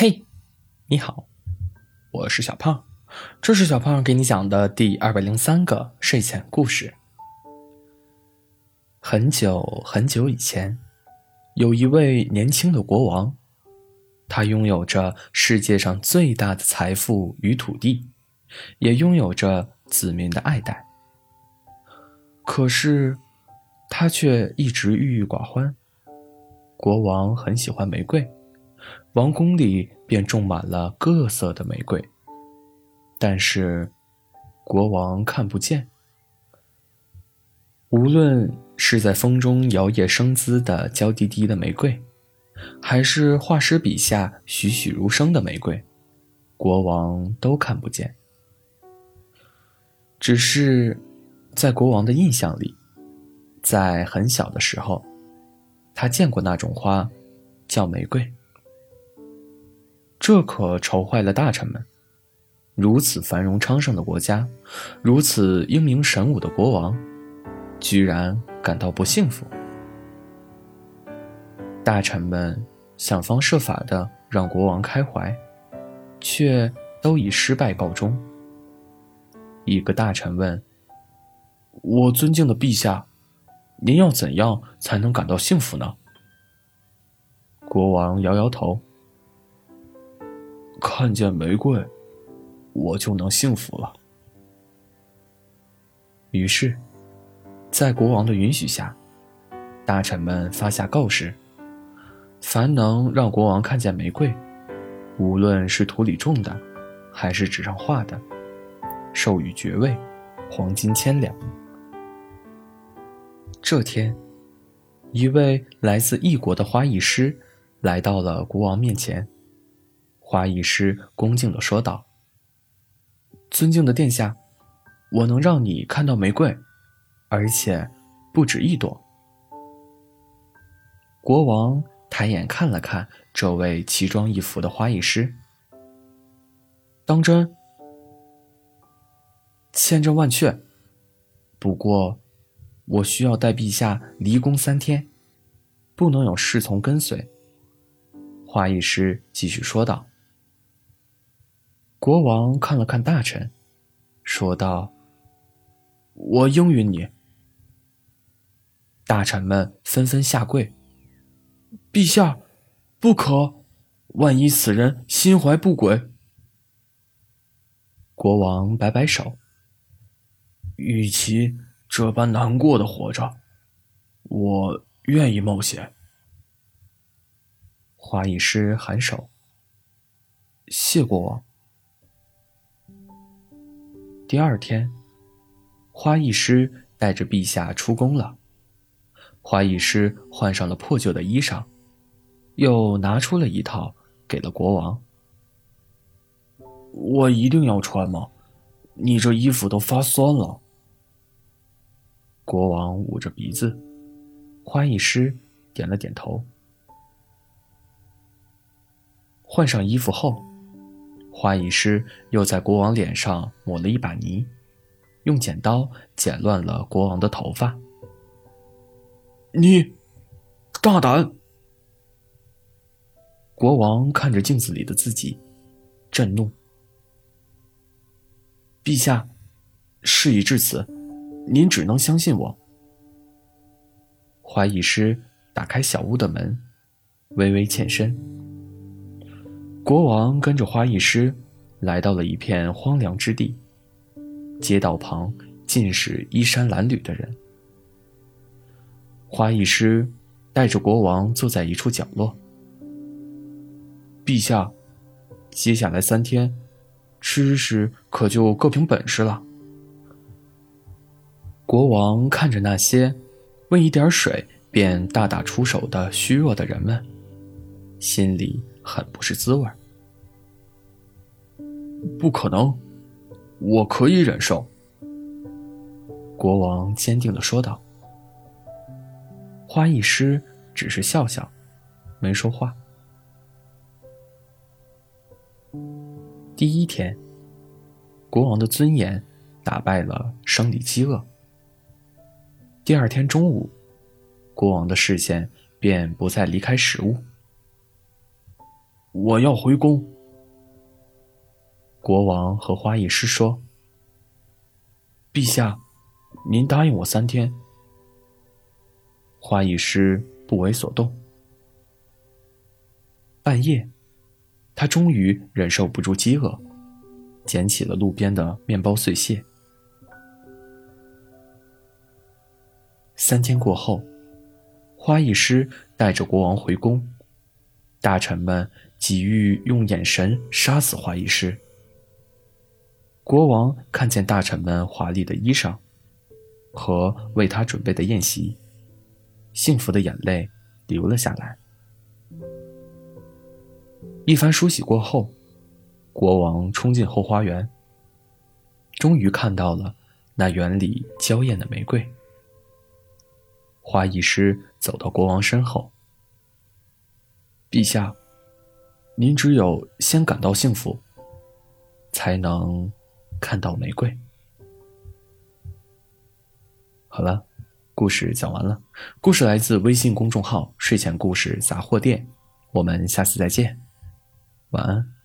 嘿，你好，我是小胖，这是小胖给你讲的第二百零三个睡前故事。很久很久以前，有一位年轻的国王，他拥有着世界上最大的财富与土地，也拥有着子民的爱戴。可是，他却一直郁郁寡欢。国王很喜欢玫瑰。王宫里便种满了各色的玫瑰，但是国王看不见。无论是在风中摇曳生姿的娇滴滴的玫瑰，还是画师笔下栩栩如生的玫瑰，国王都看不见。只是在国王的印象里，在很小的时候，他见过那种花，叫玫瑰。这可愁坏了大臣们。如此繁荣昌盛的国家，如此英明神武的国王，居然感到不幸福。大臣们想方设法的让国王开怀，却都以失败告终。一个大臣问：“我尊敬的陛下，您要怎样才能感到幸福呢？”国王摇摇头。看见玫瑰，我就能幸福了。于是，在国王的允许下，大臣们发下告示：凡能让国王看见玫瑰，无论是土里种的，还是纸上画的，授予爵位，黄金千两。这天，一位来自异国的花艺师来到了国王面前。花艺师恭敬地说道：“尊敬的殿下，我能让你看到玫瑰，而且不止一朵。”国王抬眼看了看这位奇装异服的花艺师，当真？千真万确。不过，我需要带陛下离宫三天，不能有侍从跟随。”花艺师继续说道。国王看了看大臣，说道：“我应允你。”大臣们纷纷下跪：“陛下，不可！万一此人心怀不轨。”国王摆摆手：“与其这般难过的活着，我愿意冒险。”花艺师颔首：“谢国王。”第二天，花艺师带着陛下出宫了。花艺师换上了破旧的衣裳，又拿出了一套给了国王。我一定要穿吗？你这衣服都发酸了。国王捂着鼻子，花艺师点了点头。换上衣服后。花艺师又在国王脸上抹了一把泥，用剪刀剪乱了国王的头发。你大胆！国王看着镜子里的自己，震怒。陛下，事已至此，您只能相信我。花艺师打开小屋的门，微微欠身。国王跟着花艺师，来到了一片荒凉之地。街道旁尽是衣衫褴褛的人。花艺师带着国王坐在一处角落。陛下，接下来三天，吃食可就各凭本事了。国王看着那些为一点水便大打出手的虚弱的人们，心里。很不是滋味不可能，我可以忍受。国王坚定的说道。花艺师只是笑笑，没说话。第一天，国王的尊严打败了生理饥饿。第二天中午，国王的视线便不再离开食物。我要回宫。国王和花艺师说：“陛下，您答应我三天。”花艺师不为所动。半夜，他终于忍受不住饥饿，捡起了路边的面包碎屑。三天过后，花艺师带着国王回宫，大臣们急欲用眼神杀死花艺师。国王看见大臣们华丽的衣裳和为他准备的宴席，幸福的眼泪流了下来。一番梳洗过后，国王冲进后花园，终于看到了那园里娇艳的玫瑰。花艺师走到国王身后：“陛下，您只有先感到幸福，才能。”看到玫瑰。好了，故事讲完了。故事来自微信公众号“睡前故事杂货店”。我们下次再见，晚安。